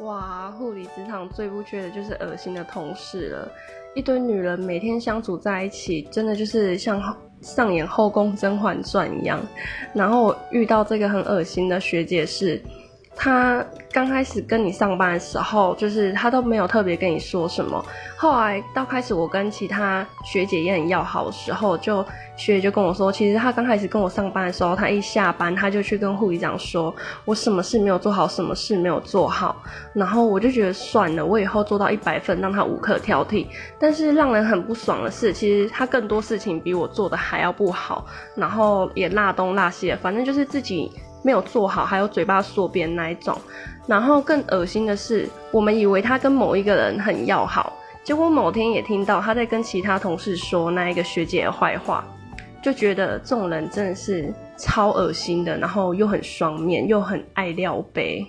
哇，护理职场最不缺的就是恶心的同事了。一堆女人每天相处在一起，真的就是像上演《后宫甄嬛传》一样。然后遇到这个很恶心的学姐是。他刚开始跟你上班的时候，就是他都没有特别跟你说什么。后来到开始我跟其他学姐也很要好的时候，就学姐就跟我说，其实他刚开始跟我上班的时候，他一下班他就去跟护理长说，我什么事没有做好，什么事没有做好。然后我就觉得算了，我以后做到一百分，让他无可挑剔。但是让人很不爽的是，其实他更多事情比我做的还要不好，然后也拉东拉西，反正就是自己。没有做好，还有嘴巴说别人那一种，然后更恶心的是，我们以为他跟某一个人很要好，结果某天也听到他在跟其他同事说那一个学姐的坏话，就觉得这种人真的是超恶心的，然后又很双面，又很爱撩杯。